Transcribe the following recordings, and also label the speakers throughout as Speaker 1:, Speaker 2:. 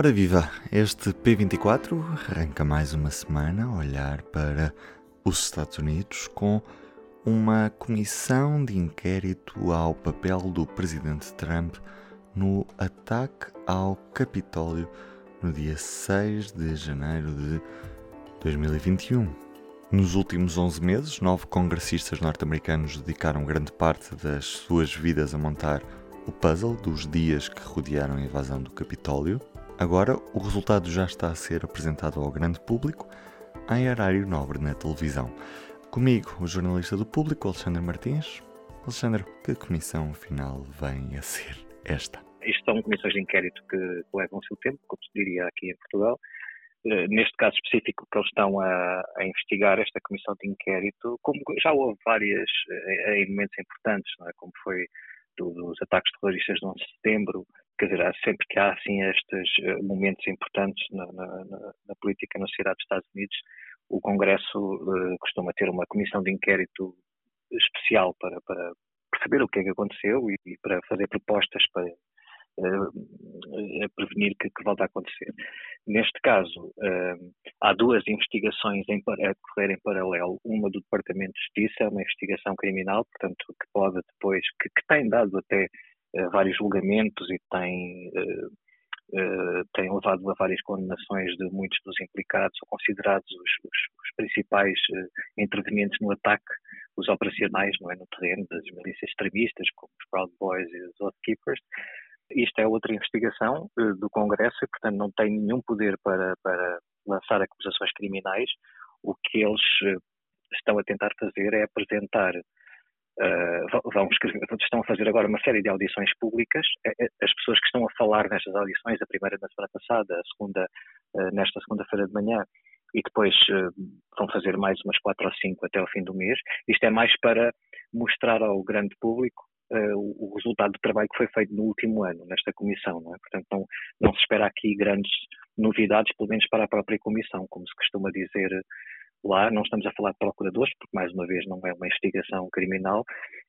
Speaker 1: Ora viva, este P24 arranca mais uma semana a olhar para os Estados Unidos com uma comissão de inquérito ao papel do presidente Trump no ataque ao Capitólio no dia 6 de janeiro de 2021. Nos últimos 11 meses, nove congressistas norte-americanos dedicaram grande parte das suas vidas a montar o puzzle dos dias que rodearam a invasão do Capitólio. Agora, o resultado já está a ser apresentado ao grande público em horário nobre na televisão. Comigo, o jornalista do público, Alexandre Martins. Alexandre, que comissão final vem a ser esta?
Speaker 2: Isto são comissões de inquérito que levam o seu tempo, como se diria aqui em Portugal. Uh, neste caso específico que eles estão a, a, investigar, esta comissão de inquérito, como já houve várias em momentos importantes, é? como foi do, dos ataques terroristas de 11 de setembro, quer dizer, sempre que há assim estes uh, momentos importantes na, na, na, política na sociedade dos Estados Unidos, o Congresso uh, costuma ter uma comissão de inquérito especial para, para perceber o que é que aconteceu e, e para fazer propostas para uh, prevenir que, que volte a acontecer. Neste caso, há duas investigações em, a correr em paralelo, uma do Departamento de Justiça, uma investigação criminal, portanto, que pode depois, que, que tem dado até uh, vários julgamentos e tem, uh, uh, tem levado a várias condenações de muitos dos implicados, considerados os, os, os principais intervenientes no ataque, os operacionais, não é, no terreno das milícias extremistas, como os Proud Boys e os Oath Keepers. Isto é outra investigação do Congresso e, portanto, não tem nenhum poder para, para lançar acusações criminais. O que eles estão a tentar fazer é apresentar uh, vão escrever, estão a fazer agora uma série de audições públicas. Eh, eh, as pessoas que estão a falar nestas audições, a primeira na semana passada, a segunda nesta segunda-feira de manhã, e depois vão fazer mais umas quatro ou cinco até ao fim do mês. Isto é mais para mostrar ao grande público o, o, resultado do trabalho que foi feito no último ano, nesta comissão. Não é? Portanto, não, não se espera aqui grandes novidades, pelo menos para a própria comissão, como se costuma dizer lá. Não estamos a falar de procuradores, porque mais uma vez não é uma investigação criminal,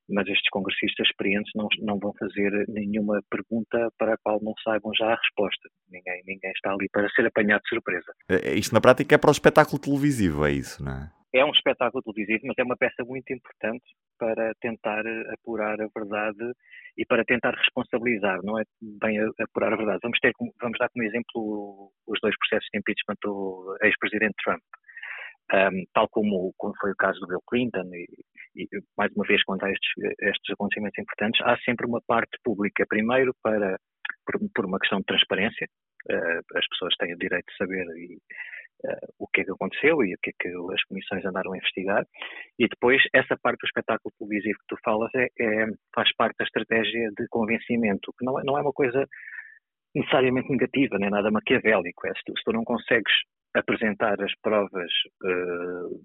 Speaker 2: mas estes congressistas experientes não, não vão fazer nenhuma pergunta para a qual não saibam já a resposta. Ninguém, ninguém está ali para ser apanhado de surpresa.
Speaker 1: É, é, isto na prática é para o espetáculo televisivo, é isso, não é?
Speaker 2: É um espetáculo televisivo, mas é uma peça muito importante para tentar apurar a verdade e para tentar responsabilizar, não é bem apurar a verdade. Vamos, ter, vamos dar como exemplo os dois processos de impeachment do ex-presidente Trump um, tal como, como, foi o caso do Bill Clinton, e, e mais uma vez, quando há estes, estes, acontecimentos importantes, há sempre uma parte pública, primeiro para, por, por uma questão de transparência, uh, as pessoas têm o direito de saber e, uh, o que é que aconteceu e o que é que as comissões andaram a investigar, e depois essa parte do espetáculo televisivo que tu falas é, é faz parte da estratégia de convencimento, que não é, não é uma coisa necessariamente negativa, nem nada maquiavélico. É, se, tu, se tu não consegues apresentar as provas uh,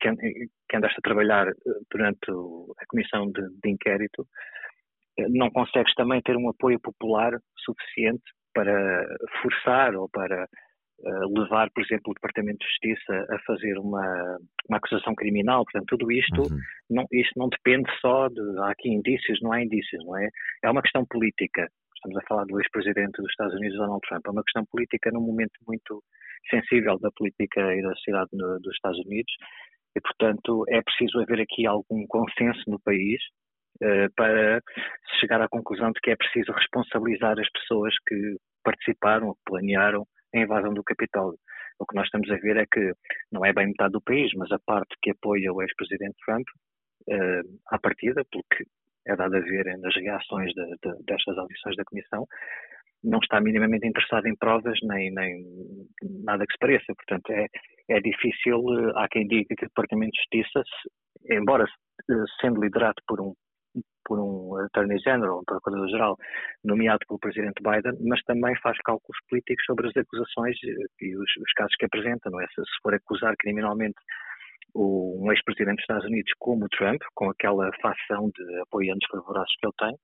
Speaker 2: que, que, andaste a trabalhar eh, durante a comissão de, de inquérito, eh, não consegues também ter um apoio popular suficiente para forçar ou para uh, levar, por exemplo, o Departamento de Justiça a fazer uma, uma acusação criminal. Portanto, tudo isto, uhum. não, isto não depende só de há aqui indícios, não há indícios, não é? É uma questão política. Estamos a falar do ex-presidente dos Estados Unidos, Donald Trump. É uma questão política num momento muito sensível da política e da sociedade no, dos Estados Unidos e, portanto, é preciso haver aqui algum consenso no país uh, para chegar à conclusão de que é preciso responsabilizar as pessoas que participaram, que planearam a invasão do Capitólio. O que nós estamos a ver é que não é bem metade do país, mas a parte que apoia o ex-presidente Trump, uh, à partida, porque é dado a ver nas reações de, de, destas audições da Comissão, não está minimamente interessado em provas nem, nem nada que se pareça. Portanto, é, é difícil. Eh, há quem diga que o Departamento de Justiça, embora eh, sendo liderado por um por um Attorney General, um Procurador-Geral, nomeado pelo Presidente Biden, mas também faz cálculos políticos sobre as acusações eh, e os, os casos que apresenta, não é? Se, se for acusar criminalmente um ex-presidente dos Estados Unidos como o Trump, com aquela facção de apoiantes fervorosos que ele tem,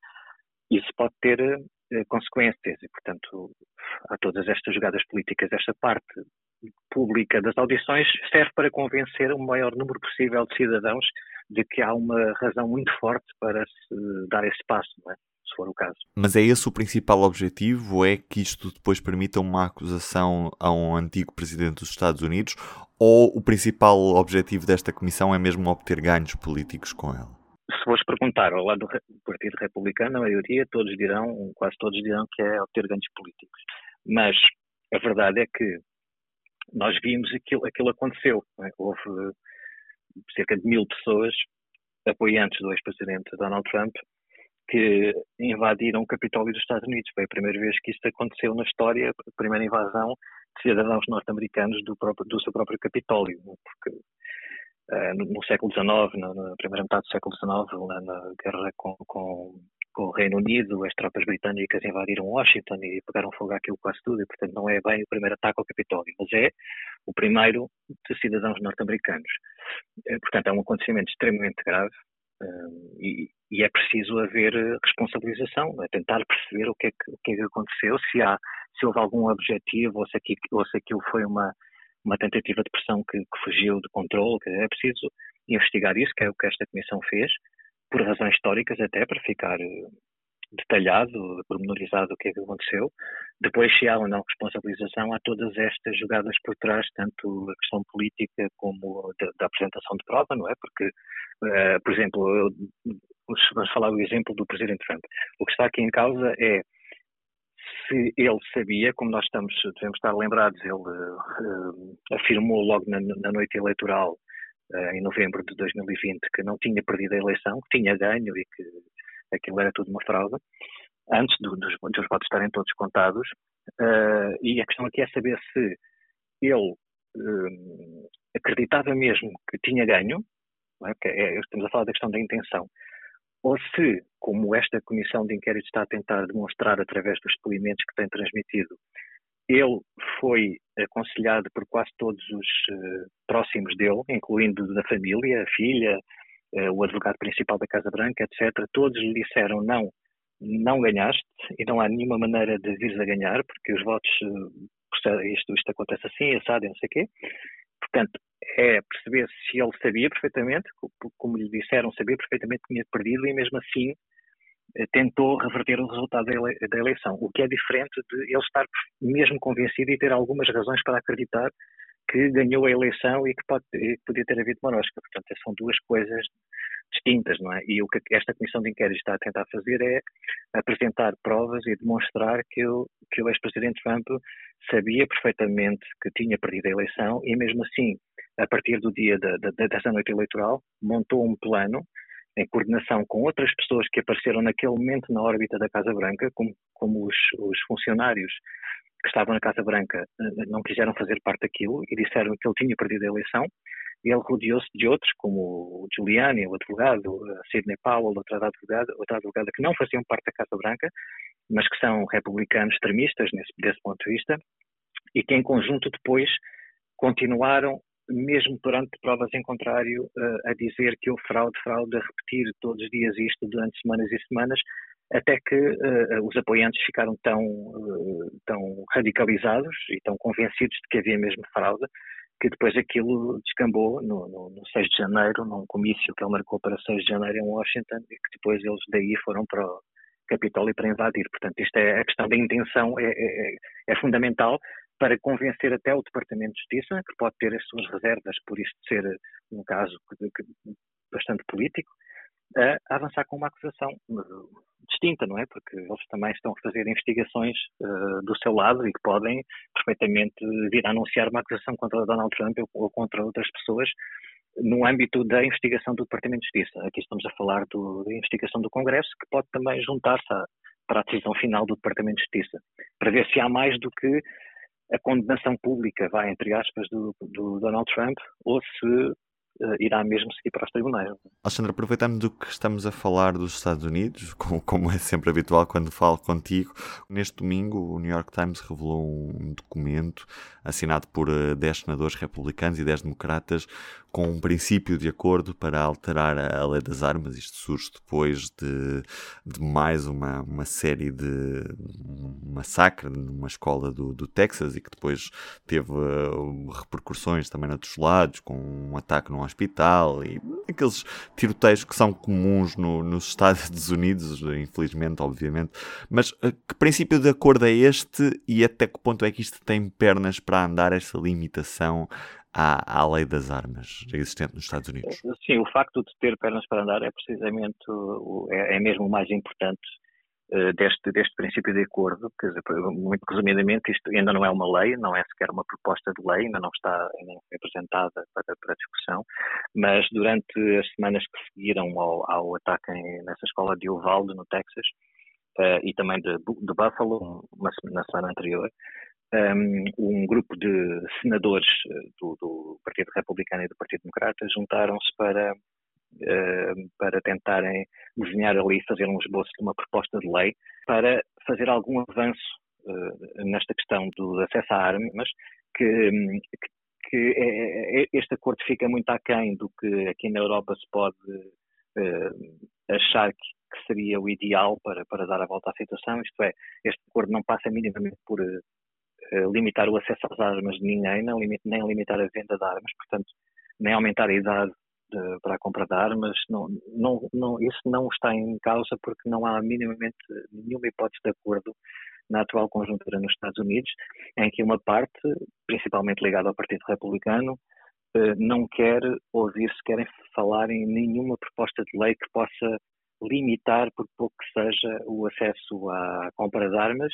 Speaker 2: isso pode ter eh, consequências e, portanto, há todas estas jogadas políticas, esta parte pública das audições serve para convencer o maior número possível de cidadãos de que há uma razão muito forte para se dar esse passo, é? se for o caso.
Speaker 1: Mas é esse o principal objetivo? Ou é que isto depois permita uma acusação a um antigo presidente dos Estados Unidos? Ou o principal objetivo desta comissão é mesmo obter ganhos políticos com ela?
Speaker 2: Se vos perguntar ao lado do Partido Republicano, a maioria, todos dirão, quase todos dirão que é obter ganhos políticos. Mas a verdade é que nós vimos aquilo, aquilo aconteceu. É? Houve cerca de mil pessoas apoiantes do ex-presidente Donald Trump que invadiram o Capitólio dos Estados Unidos. Foi a primeira vez que isto aconteceu na história, a primeira invasão de cidadãos norte-americanos do, do, seu próprio Capitólio, porque uh, no, no, século XIX, na, na, primeira metade do século XIX, na, na guerra com, com, com, o Reino Unido, as tropas britânicas invadiram Washington e pegaram fogo àquilo quase tudo, e portanto não é bem o primeiro ataque ao Capitólio, mas é o primeiro de cidadãos norte-americanos. Uh, portanto, é um acontecimento extremamente grave, e, e, é preciso haver responsabilização, é tentar perceber o que, é que, o que, é que aconteceu, se, há, se houve algum objetivo ou se, aqui, ou se aquilo foi uma, uma tentativa de pressão que, que fugiu de controle. É preciso investigar isso, que é o que esta comissão fez, por razões históricas até, para ficar detalhado, pormenorizado o que é que aconteceu. Depois, se há ou não responsabilização, há todas estas jogadas por trás, tanto a questão política como da, apresentação de prova, não é? Porque, uh, por exemplo, vamos falar o exemplo do Presidente Trump. O que está aqui em causa é se ele sabia, como nós estamos, devemos estar lembrados, ele uh, afirmou logo na, na noite eleitoral, em novembro de 2020, que não tinha perdido a eleição, que tinha ganho e que aquilo era tudo uma fraude, antes do, dos, dos votos estarem todos contados. Uh, e a questão aqui é saber se ele uh, acreditava mesmo que tinha ganho, é? É, estamos a falar da questão da intenção, ou se, como esta comissão de inquérito está a tentar demonstrar através dos depoimentos que tem transmitido, ele foi aconselhado por quase todos os uh, próximos dele, incluindo da família, a filha, eh, o advogado principal da Casa Branca, etc., todos lhe disseram não, não ganhaste e não há nenhuma maneira de vires a ganhar, porque os votos, eh, isto, isto acontece assim, assado não sei o quê. Portanto, é perceber se ele sabia perfeitamente, como lhe disseram, sabia perfeitamente que tinha perdido e mesmo assim eh, tentou reverter o resultado da eleição, o que é diferente de ele estar mesmo convencido e ter algumas razões para acreditar que ganhou a eleição e que, pode, e que podia ter havido Marosca. Portanto, são duas coisas distintas, não é? E o que esta comissão de inquérito está a tentar fazer é apresentar provas e demonstrar que o, que o ex-presidente Trump sabia perfeitamente que tinha perdido a eleição e mesmo assim, a partir do dia da, dessa noite eleitoral, montou um plano em coordenação com outras pessoas que apareceram naquele momento na órbita da Casa Branca, como, como os, os funcionários que estavam na Casa Branca eh, não quiseram fazer parte daquilo e disseram que ele tinha perdido a eleição. E ele rodeou-se de outros, como o Giuliani, o advogado, Sidney Powell, outra advogada, outra advogada que não faziam parte da Casa Branca, mas que são republicanos extremistas nesse, desse ponto de vista, e que em conjunto depois continuaram, mesmo perante provas em contrário, eh, a dizer que houve fraude, fraude, a repetir todos os dias isto durante semanas e semanas, até que uh, os apoiantes ficaram tão, uh, tão radicalizados e tão convencidos de que havia mesmo fraude, que depois aquilo descambou no, no, no 6 de janeiro, num comício que ele marcou para 6 de janeiro em Washington, e que depois eles daí foram para o Capitólio para invadir. Portanto, isto é a questão da intenção é, é, é fundamental para convencer até o Departamento de Justiça, que pode ter as suas reservas por isto ser um caso bastante político, a avançar com uma acusação distinta, não é? Porque eles também estão a fazer investigações uh, do seu lado e que podem perfeitamente vir a anunciar uma acusação contra Donald Trump ou, contra outras pessoas no âmbito da investigação do Departamento de Justiça. Aqui estamos a falar do, da investigação do Congresso, que pode também juntar-se para a decisão final do Departamento de Justiça, para ver se há mais do que a condenação pública, vai, entre aspas, do, do Donald Trump, ou se irá mesmo seguir para os tribunais.
Speaker 1: Alexandre, aproveitando do que estamos a falar dos Estados Unidos, como, é sempre habitual quando falo contigo, neste domingo o New York Times revelou um documento assinado por uh, eh, 10 senadores republicanos e 10 democratas com um princípio de acordo para alterar a lei das armas. Isto surge depois de, de mais uma, uma série de massacre numa escola do, do Texas e que depois teve uh, repercussões também noutros lados, com um ataque num hospital e aqueles tiroteios que são comuns no, nos Estados Unidos, infelizmente, obviamente. Mas uh, que princípio de acordo é este e até que ponto é que isto tem pernas para andar esta limitação à, à lei das armas existente nos Estados Unidos?
Speaker 2: Sim, o facto de ter pernas para andar é precisamente é, é mesmo o mais importante deste, deste princípio de acordo. Quer dizer, muito resumidamente, isto ainda não é uma lei, não é sequer uma proposta de lei, ainda não está foi apresentada para, para discussão, mas durante as semanas que seguiram ao, ao ataque nessa escola de Uvalde, no Texas, uh, e também de, de Buffalo, uma, na semana anterior, um, um grupo de senadores eh, do, do, Partido Republicano e do Partido Democrata juntaram-se para, para tentarem desenhar ali, fazer um esboço de uma proposta de lei para fazer algum avanço uh, nesta questão do acesso à armas, que, que, que é, é, este acordo fica muito aquém do que aqui na Europa se pode uh, achar que, que seria o ideal para, para dar a volta à situação, isto é, este acordo não passa minimamente por eh, limitar o acesso às armas de ninguém, nem limitar a venda de armas, portanto, nem aumentar a idade para a compra de armas, não, não, não, isso não está em causa porque não há minimamente nenhuma hipótese de acordo na atual conjuntura nos Estados Unidos, em que uma parte, principalmente ligada ao Partido Republicano, eh, não quer ouvir sequer falar em nenhuma proposta de lei que possa limitar, por pouco que seja, o acesso à compra de armas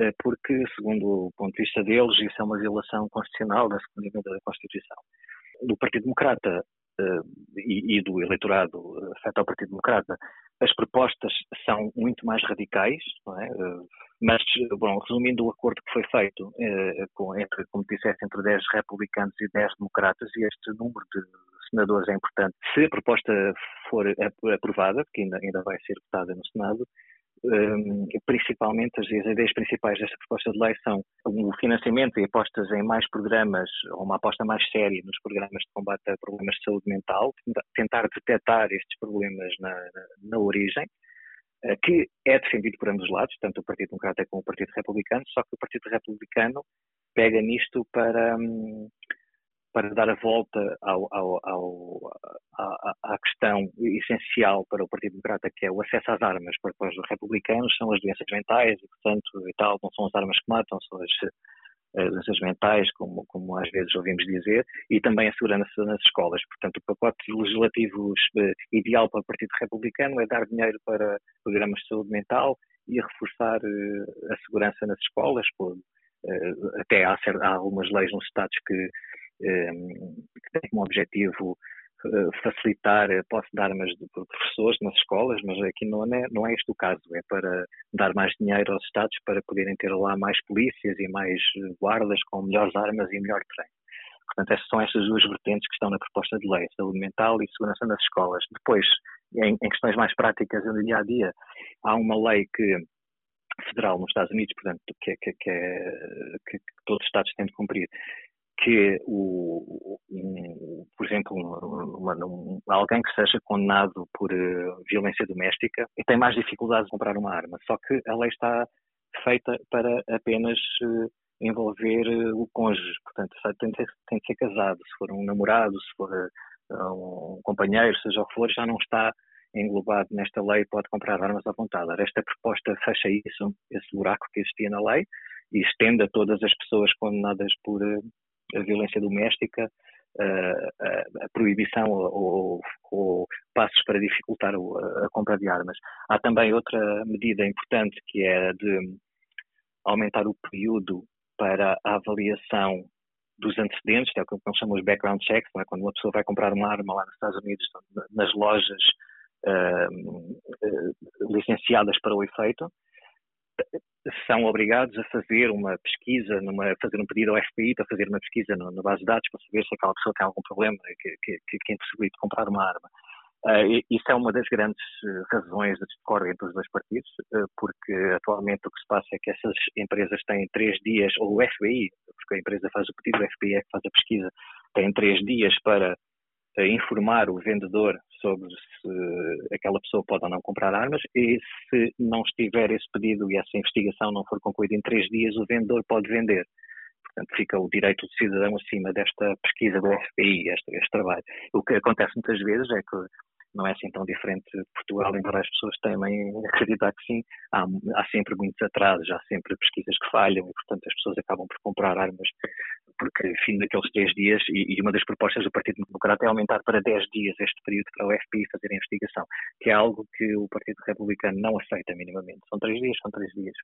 Speaker 2: eh, porque, segundo o ponto de vista deles, isso é uma violação constitucional da segunda da Constituição. Do Partido Democrata eh, e, do eleitorado eh, afeta ao Partido Democrata, as propostas são muito mais radicais, é? mas, bom, resumindo o acordo que foi feito, entre, como disseste, entre 10 republicanos e 10 democratas, e este número de senadores é importante, se a proposta for aprovada, porque ainda, ainda vai ser votada no Senado, principalmente as ideias principais desta proposta de lei são o financiamento e apostas em mais programas, ou uma aposta mais séria nos programas de combate a problemas de saúde mental, tentar detectar estes problemas na, na, origem, uh, que é defendido por ambos os lados, tanto o Partido Democrata como o Partido Republicano, só que o Partido Republicano pega nisto para. Um, para dar a volta ao, ao, ao, à, à, questão essencial para o Partido Democrata, que é o acesso às armas para os republicanos, são as doenças mentais, e, portanto, e tal, não são as armas que matam, são as, as doenças mentais, como, como às vezes ouvimos dizer, e também a segurança nas escolas. Portanto, o pacote legislativo eh, ideal para o Partido Republicano é dar dinheiro para programas de saúde mental e reforçar eh, a segurança nas escolas, por, eh, até há, há algumas leis nos Estados que que tem como objetivo eh, facilitar a posse de armas de professores nas escolas, mas aqui não é, não é este o caso, é para dar mais dinheiro aos Estados para poderem ter lá mais polícias e mais guardas com melhores armas e melhor treino. Portanto, essas são estas duas vertentes que estão na proposta de lei, saúde mental e segurança nas escolas. Depois, em, em questões mais práticas do dia a dia, há uma lei que federal nos Estados Unidos, portanto, que, que, que, é, que, todos os Estados têm de cumprir, que, o, por exemplo, uma, um, alguém que seja condenado por uh, violência doméstica tem mais dificuldades de comprar uma arma. Só que a lei está feita para apenas uh, envolver uh, o cônjuge. Portanto, tem de, ser, tem de, ser, casado. Se for um namorado, se for um companheiro, seja o que for, já não está englobado nesta lei, pode comprar armas à vontade. Esta proposta fecha isso, esse buraco que existia na lei e estende a todas as pessoas condenadas por a violência doméstica, a, proibição ou, ou, passos para dificultar a, compra de armas. Há também outra medida importante que é de aumentar o período para a avaliação dos antecedentes, que é o que nós chamamos de background checks, é? quando uma pessoa vai comprar uma arma lá nos Estados Unidos, nas lojas uh, uh, licenciadas para o efeito, são obrigados a fazer uma pesquisa, numa, fazer um pedido ao FBI para fazer uma pesquisa na, na base de dados para saber se aquela pessoa tem algum problema que, que, que, que impossibilite comprar uma arma. Uh, isso é uma das grandes uh, razões da discórdia entre os dois partidos, uh, porque atualmente o que se passa é que essas empresas têm três dias, ou o FBI, porque a empresa faz o pedido, o FBI é que faz a pesquisa, tem três dias para informar o vendedor sobre se aquela pessoa pode ou não comprar armas e se não estiver esse pedido e essa investigação não for concluída em três dias, o vendedor pode vender. Portanto, fica o direito do cidadão acima desta pesquisa do FBI, este, este trabalho. O que acontece muitas vezes é que não é assim tão diferente de Portugal, embora as pessoas temem acreditar que sim. Há, há, sempre muitos atrasos, há sempre pesquisas que falham e, portanto, as pessoas acabam por comprar armas porque, fim daqueles três dias, e, e, uma das propostas do Partido Democrata é aumentar para dez dias este período para o FBI fazer a investigação, que é algo que o Partido Republicano não aceita minimamente. São três dias, são três dias.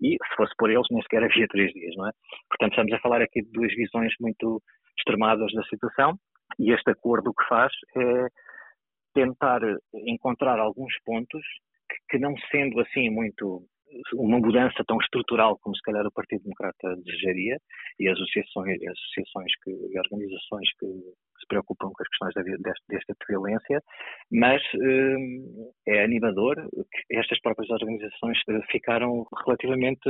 Speaker 2: E, se fosse por eles, nem sequer havia três dias, não é? Portanto, estamos a falar aqui de duas visões muito extremadas da situação, e este acordo o que faz é tentar encontrar alguns pontos que, que não sendo assim muito uma mudança tão estrutural como se calhar o Partido Democrata desejaria e as associações, as associações que, e organizações que, se preocupam com as questões desta, violência, mas hum, é animador que estas próprias organizações eh, ficaram relativamente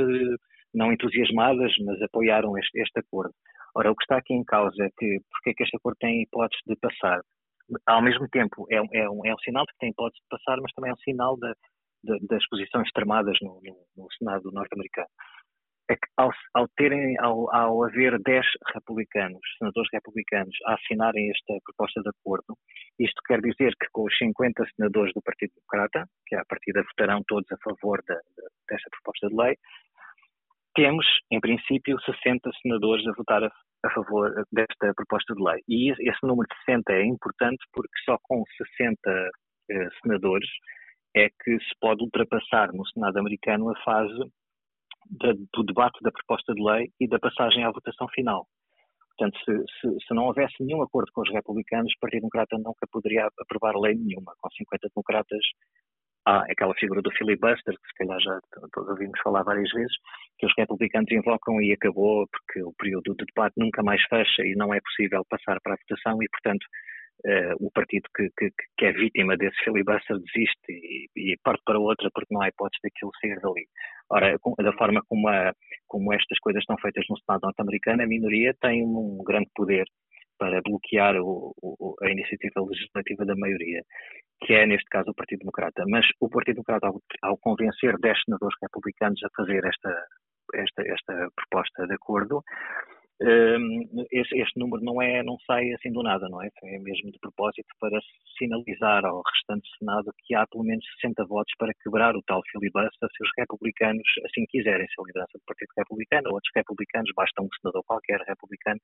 Speaker 2: não entusiasmadas, mas apoiaram este, este acordo. Ora, o que está aqui em causa é que porque é que este acordo tem hipótese de passar? ao mesmo tempo é, é, um, é um sinal de que tem hipótese de passar, mas também é um sinal da, das posições extremadas no, no, no Senado norte-americano. É que ao, ao, terem, ao, ao haver 10 republicanos, senadores republicanos, a assinarem esta proposta de acordo, isto quer dizer que com os 50 senadores do Partido Democrata, que a partida votarão todos a favor desta proposta de lei, temos, em princípio, 60 senadores a votar a, a, favor desta proposta de lei. E esse número de 60 é importante porque só com 60 eh, senadores é que se pode ultrapassar no Senado americano a fase do debate da proposta de lei e da passagem à votação final. Portanto, se, se, se, não houvesse nenhum acordo com os republicanos, o Partido Democrata nunca poderia aprovar lei nenhuma. Com 50 democratas há aquela figura do filibuster, que se calhar já todos ouvimos falar várias vezes, que os republicanos invocam e acabou porque o período de debate nunca mais fecha e não é possível passar para a votação e, portanto, uh, o partido que, que, que, é vítima desse filibuster desiste e, e, parte para outra porque não há hipótese daquilo sair dali. Ora, da forma como, a, como estas coisas estão feitas no Senado norte-americano, a minoria tem um grande poder para bloquear o, o, a iniciativa legislativa da maioria, que é, neste caso, o Partido Democrata. Mas o Partido Democrata, ao, ao convencer 10 senadores republicanos a fazer esta, esta, esta proposta de acordo, este, este, número não é não sai assim do nada, não é? É mesmo de propósito para sinalizar ao restante Senado que há pelo menos 60 votos para quebrar o tal filibuster se os republicanos assim quiserem, se a liderança do Partido Republicano ou outros republicanos, basta um senador qualquer republicano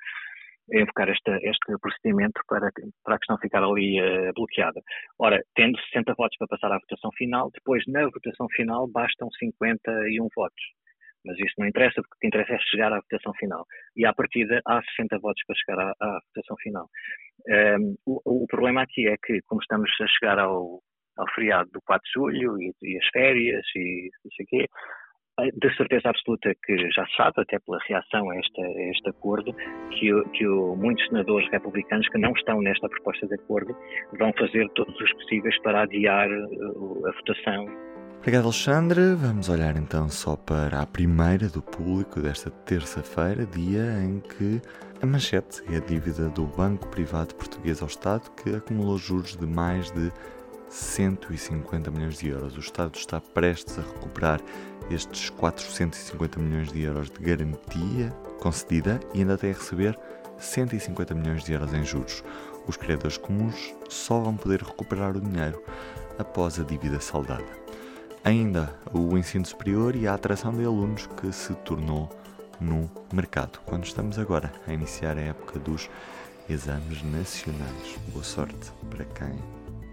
Speaker 2: invocar este, este procedimento para, para a questão ficar ali uh, bloqueada. Ora, tendo 60 votos para passar à votação final, depois na votação final bastam 51 votos. Mas isso não interessa, porque o que interessa é chegar à votação final. E à partida há 60 votos para chegar à, à votação final. Um, ehm, o, o, problema aqui é que, como estamos a chegar ao, ao feriado do 4 de julho e, e as férias e não sei o quê, de certeza absoluta que já se sabe, até pela reação a este, a este acordo, que, que o, muitos senadores republicanos que não estão nesta proposta de acordo vão fazer todos os possíveis para adiar uh, a votação.
Speaker 1: Obrigado, Alexandre. Vamos olhar então só para a primeira do público desta terça-feira, dia em que a manchete é a dívida do Banco Privado Português ao Estado, que acumulou juros de mais de 150 milhões de euros. O Estado está prestes a recuperar estes 450 milhões de euros de garantia concedida e ainda tem a receber 150 milhões de euros em juros. Os criadores comuns só vão poder recuperar o dinheiro após a dívida saldada. Ainda o ensino superior e a atração de alunos que se tornou no mercado. Quando estamos agora a iniciar a época dos exames nacionais. Boa sorte para quem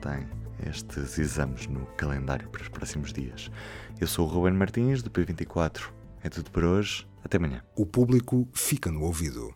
Speaker 1: tem estes exames no calendário para os próximos dias. Eu sou o Ruben Martins, do P24. É tudo por hoje. Até amanhã.
Speaker 3: O público fica no ouvido.